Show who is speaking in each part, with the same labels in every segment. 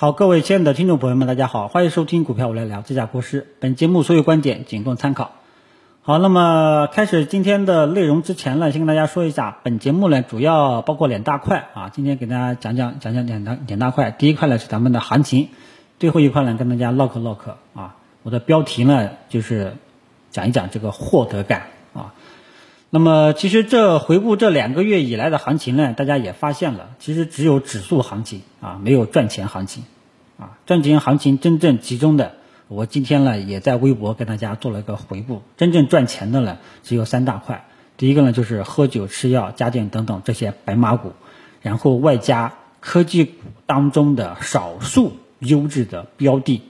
Speaker 1: 好，各位亲爱的听众朋友们，大家好，欢迎收听股票我来聊，这家国师。本节目所有观点仅供参考。好，那么开始今天的内容之前呢，先跟大家说一下，本节目呢主要包括两大块啊，今天给大家讲讲讲讲两大两大块。第一块呢是咱们的行情，最后一块呢跟大家唠嗑唠嗑啊。我的标题呢就是讲一讲这个获得感。那么其实这回顾这两个月以来的行情呢，大家也发现了，其实只有指数行情啊，没有赚钱行情啊。赚钱行情真正集中的，我今天呢也在微博跟大家做了一个回顾，真正赚钱的呢只有三大块。第一个呢就是喝酒、吃药、家电等等这些白马股，然后外加科技股当中的少数优质的标的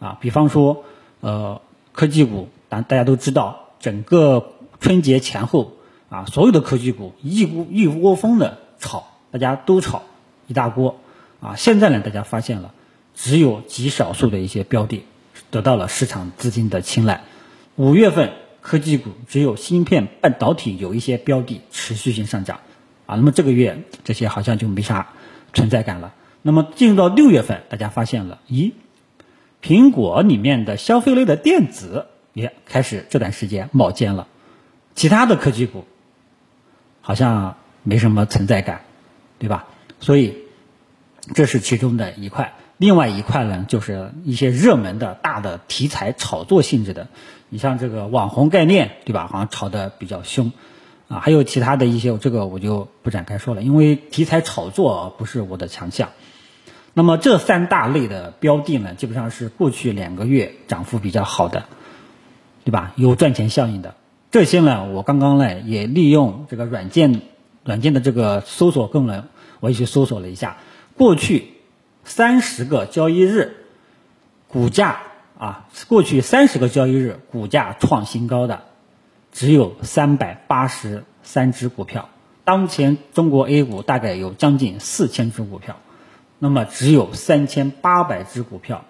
Speaker 1: 啊，比方说呃科技股，大大家都知道整个。春节前后啊，所有的科技股一窝一窝蜂的炒，大家都炒一大锅啊。现在呢，大家发现了，只有极少数的一些标的得到了市场资金的青睐。五月份科技股只有芯片、半导体有一些标的持续性上涨啊。那么这个月这些好像就没啥存在感了。那么进入到六月份，大家发现了，咦，苹果里面的消费类的电子也开始这段时间冒尖了。其他的科技股好像没什么存在感，对吧？所以这是其中的一块。另外一块呢，就是一些热门的大的题材炒作性质的，你像这个网红概念，对吧？好像炒的比较凶啊。还有其他的一些，这个我就不展开说了，因为题材炒作不是我的强项。那么这三大类的标的呢，基本上是过去两个月涨幅比较好的，对吧？有赚钱效应的。这些呢，我刚刚呢也利用这个软件软件的这个搜索功能，我也去搜索了一下，过去三十个交易日股价啊，过去三十个交易日股价创新高的只有三百八十三只股票。当前中国 A 股大概有将近四千只股票，那么只有三千八百只股票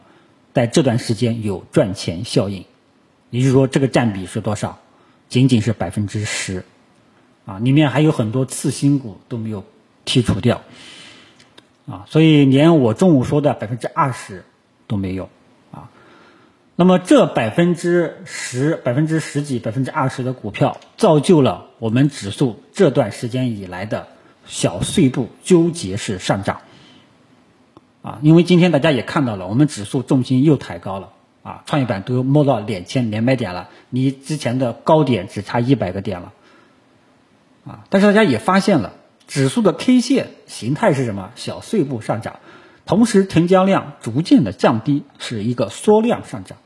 Speaker 1: 在这段时间有赚钱效应，也就是说这个占比是多少？仅仅是百分之十，啊，里面还有很多次新股都没有剔除掉，啊，所以连我中午说的百分之二十都没有，啊，那么这百分之十、百分之十几、百分之二十的股票，造就了我们指数这段时间以来的小碎步纠结式上涨，啊，因为今天大家也看到了，我们指数重心又抬高了。啊，创业板都摸到两千两百点了，离之前的高点只差一百个点了，啊！但是大家也发现了，指数的 K 线形态是什么？小碎步上涨，同时成交量逐渐的降低，是一个缩量上涨。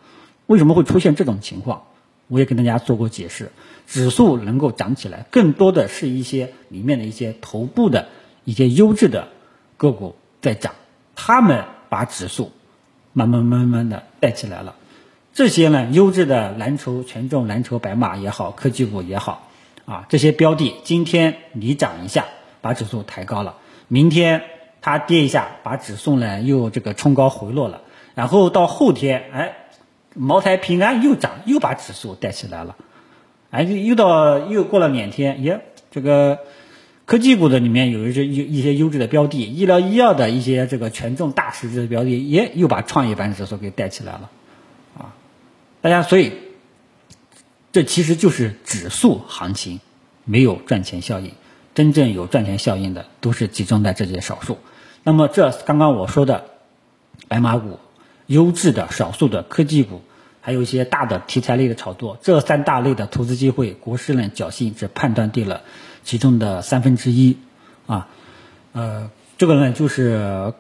Speaker 1: 为什么会出现这种情况？我也跟大家做过解释，指数能够涨起来，更多的是一些里面的一些头部的一些优质的个股在涨，他们把指数。慢慢慢慢的带起来了，这些呢优质的蓝筹权重蓝筹白马也好，科技股也好，啊这些标的今天你涨一下，把指数抬高了，明天它跌一下，把指数呢又这个冲高回落了，然后到后天，哎，茅台平安又涨，又把指数带起来了，哎又到又过了两天，耶这个。科技股的里面有一些一一些优质的标的，医疗医药的一些这个权重大市值的标的，也又把创业板指数给带起来了，啊，大家所以这其实就是指数行情没有赚钱效应，真正有赚钱效应的都是集中在这些少数。那么这刚刚我说的白马股、优质的少数的科技股，还有一些大的题材类的炒作，这三大类的投资机会，国师呢侥幸只判断对了。其中的三分之一，啊，呃，这个呢就是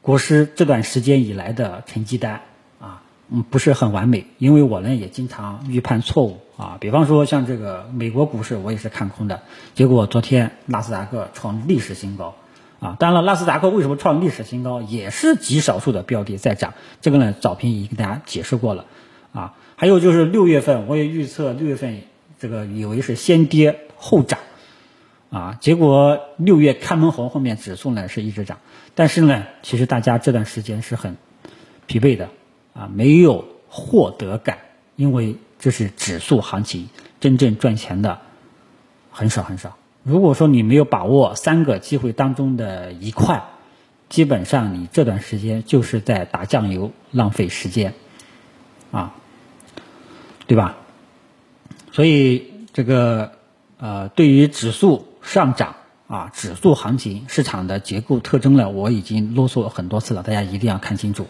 Speaker 1: 国师这段时间以来的成绩单，啊，嗯，不是很完美，因为我呢也经常预判错误，啊，比方说像这个美国股市我也是看空的，结果昨天纳斯达克创历史新高，啊，当然了，纳斯达克为什么创历史新高，也是极少数的标的在涨，这个呢早评已经跟大家解释过了，啊，还有就是六月份我也预测六月份这个以为是先跌后涨。啊，结果六月开门红，后面指数呢是一直涨，但是呢，其实大家这段时间是很疲惫的，啊，没有获得感，因为这是指数行情，真正赚钱的很少很少。如果说你没有把握三个机会当中的一块，基本上你这段时间就是在打酱油，浪费时间，啊，对吧？所以这个呃，对于指数上涨啊，指数行情市场的结构特征呢，我已经啰嗦很多次了，大家一定要看清楚，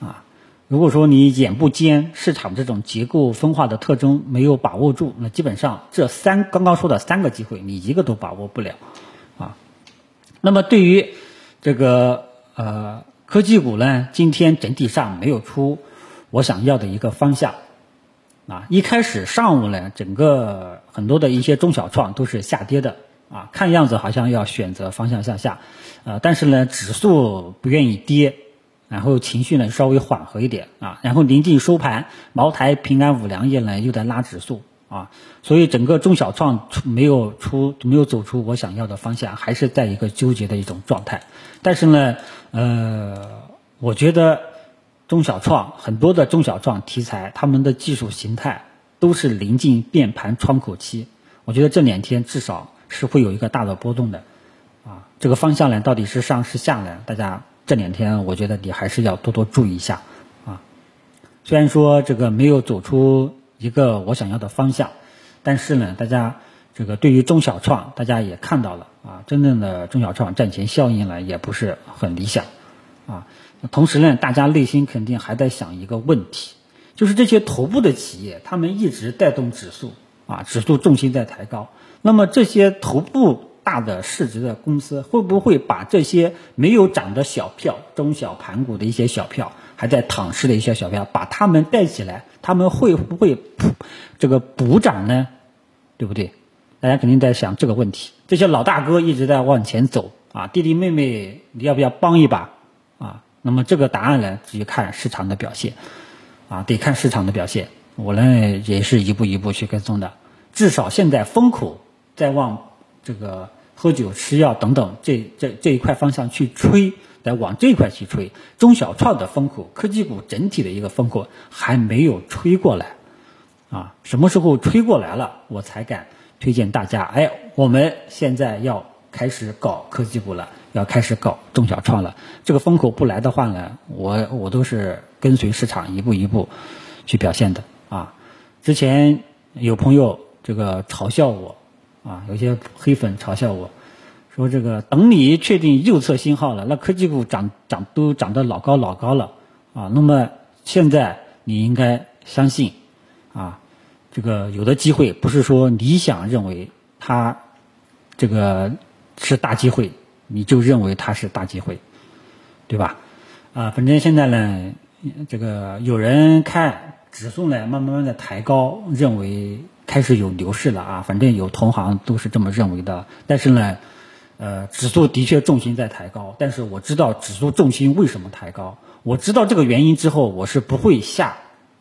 Speaker 1: 啊，如果说你眼不尖，市场这种结构分化的特征没有把握住，那基本上这三刚刚说的三个机会，你一个都把握不了，啊，那么对于这个呃科技股呢，今天整体上没有出我想要的一个方向。啊。一开始上午呢，整个很多的一些中小创都是下跌的。啊，看样子好像要选择方向向下，呃，但是呢，指数不愿意跌，然后情绪呢稍微缓和一点啊，然后临近收盘，茅台、平安、五粮液呢又在拉指数。啊，所以整个中小创出没有出没有走出我想要的方向，还是在一个纠结的一种状态。但是呢，呃，我觉得中小创很多的中小创题材，他们的技术形态都是临近变盘窗口期。我觉得这两天至少是会有一个大的波动的。啊，这个方向呢，到底是上是下呢？大家这两天我觉得你还是要多多注意一下。啊，虽然说这个没有走出。一个我想要的方向，但是呢，大家这个对于中小创，大家也看到了啊，真正的中小创赚钱效应呢也不是很理想啊。同时呢，大家内心肯定还在想一个问题，就是这些头部的企业，他们一直带动指数啊，指数重心在抬高。那么这些头部大的市值的公司，会不会把这些没有涨的小票、中小盘股的一些小票？还在躺尸的一些小票，把他们带起来，他们会不会这个补涨呢？对不对？大家肯定在想这个问题。这些老大哥一直在往前走啊，弟弟妹妹你要不要帮一把啊？那么这个答案呢，只看市场的表现啊，得看市场的表现。我呢也是一步一步去跟踪的，至少现在风口再往这个喝酒、吃药等等这这这一块方向去吹。在往这块去吹，中小创的风口，科技股整体的一个风口还没有吹过来，啊，什么时候吹过来了，我才敢推荐大家。哎，我们现在要开始搞科技股了，要开始搞中小创了。这个风口不来的话呢，我我都是跟随市场一步一步去表现的啊。之前有朋友这个嘲笑我，啊，有些黑粉嘲笑我。说这个等你确定右侧信号了，那科技股涨涨都涨得老高老高了啊。那么现在你应该相信啊，这个有的机会不是说你想认为它这个是大机会，你就认为它是大机会，对吧？啊，反正现在呢，这个有人看指数呢慢慢慢的抬高，认为开始有牛市了啊。反正有同行都是这么认为的，但是呢。呃，指数的确重心在抬高，但是我知道指数重心为什么抬高，我知道这个原因之后，我是不会下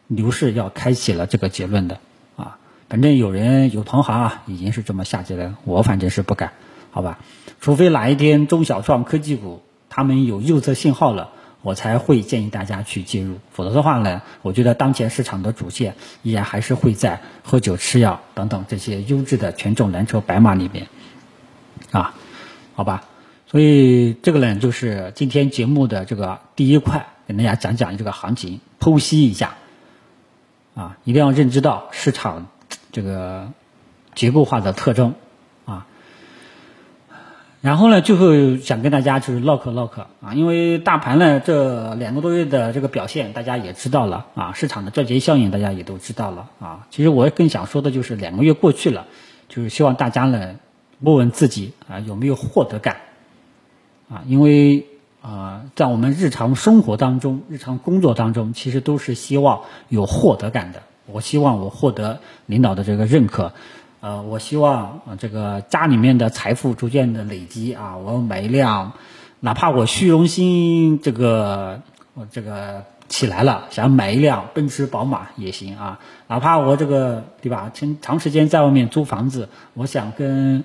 Speaker 1: 牛市要开启了这个结论的啊。反正有人有同行啊，已经是这么下结论，我反正是不敢，好吧？除非哪一天中小创科技股他们有右侧信号了，我才会建议大家去介入，否则的话呢，我觉得当前市场的主线依然还是会在喝酒、吃药等等这些优质的权重蓝筹白马里面。啊。好吧，所以这个呢，就是今天节目的这个第一块，给大家讲讲这个行情，剖析一下，啊，一定要认知到市场这个结构化的特征，然后呢，最后想跟大家就是唠嗑唠嗑啊，因为大盘呢这两个多月的这个表现，大家也知道了啊，市场的赚钱效应大家也都知道了啊，其实我更想说的就是两个月过去了，就是希望大家呢。问问自己啊，有没有获得感啊？因为啊，在我们日常生活当中、日常工作当中，其实都是希望有获得感的。我希望我获得领导的这个认可，呃，我希望，这个家里面的财富逐渐的累积啊，我买一辆，哪怕我虚荣心这个这个。起来了，想买一辆奔驰、宝马也行啊，哪怕我这个对吧，长长时间在外面租房子，我想跟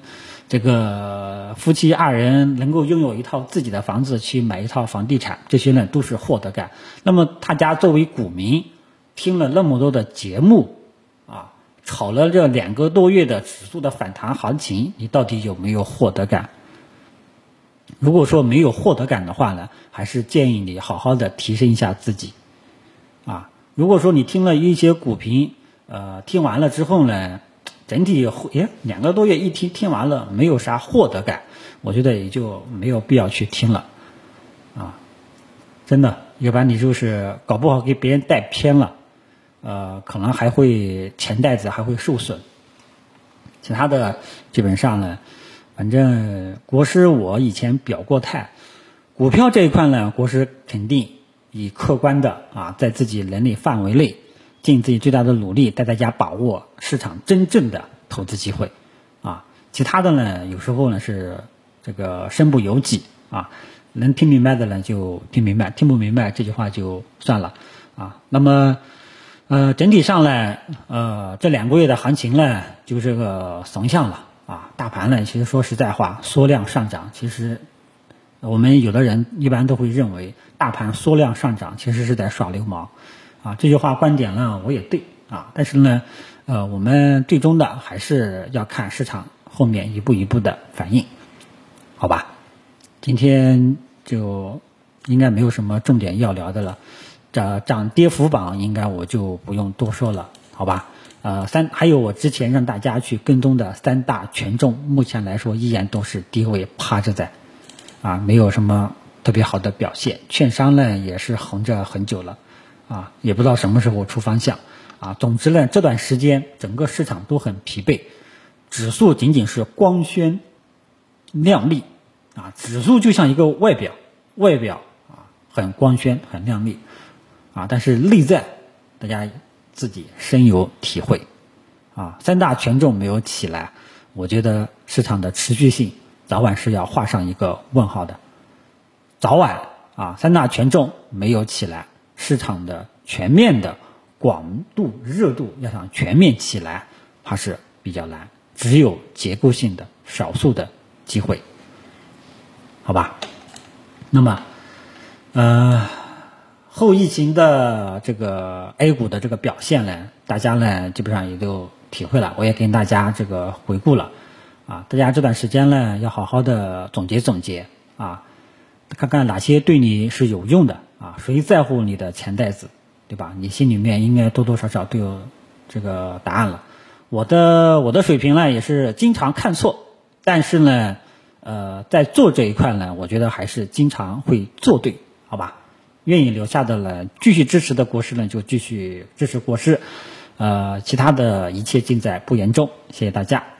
Speaker 1: 这个夫妻二人能够拥有一套自己的房子，去买一套房地产，这些呢都是获得感。那么大家作为股民，听了那么多的节目，炒了这两个多月的指数的反弹行情，你到底有没有获得感？如果说没有获得感的话呢，还是建议你好好的提升一下自己，啊，如果说你听了一些股评，呃，听完了之后呢，整体诶两个多月一听听完了没有啥获得感，我觉得也就没有必要去听了，啊，真的，要不然你就是搞不好给别人带偏了，呃，可能还会钱袋子还会受损，其他的基本上呢。反正国师我以前表过态，股票这一块呢，国师肯定以客观的啊，在自己能力范围内，尽自己最大的努力，带大家把握市场真正的投资机会，啊，其他的呢，有时候呢是这个身不由己啊，能听明白的呢就听明白，听不明白这句话就算了啊。那么，呃，整体上呢，呃，这两个月的行情呢，就是个怂向了。啊，大盘呢，其实说实在话，缩量上涨，其实我们有的人一般都会认为，大盘缩量上涨其实是在耍流氓，啊，这句话观点呢，我也对啊，但是呢，呃，我们最终的还是要看市场后面一步一步的反应，好吧？今天就应该没有什么重点要聊的了，涨涨跌幅榜应该我就不用多说了，好吧？呃，三还有我之前让大家去跟踪的三大权重，目前来说依然都是低位趴着在，啊，没有什么特别好的表现。券商呢也是横着很久了，啊，也不知道什么时候出方向，啊，总之呢这段时间整个市场都很疲惫，指数仅仅是光鲜亮丽，啊，指数就像一个外表，外表啊很光鲜很亮丽，啊，但是内在大家。自己深有体会，啊，三大权重没有起来，我觉得市场的持续性早晚是要画上一个问号的。早晚啊，三大权重没有起来，市场的全面的广度热度要想全面起来，怕是比较难，只有结构性的少数的机会，好吧？那么，呃。后疫情的这个 A 股的这个表现呢，大家呢基本上也都体会了，我也跟大家这个回顾了，啊，大家这段时间呢要好好的总结总结啊，看看哪些对你是有用的啊，谁在乎你的钱袋子，对吧？你心里面应该多多少少都有这个答案了。我的我的水平呢也是经常看错，但是呢，呃，在做这一块呢，我觉得还是经常会做对，好吧？愿意留下的呢，继续支持的国师呢，就继续支持国师，呃，其他的一切尽在不言中，谢谢大家。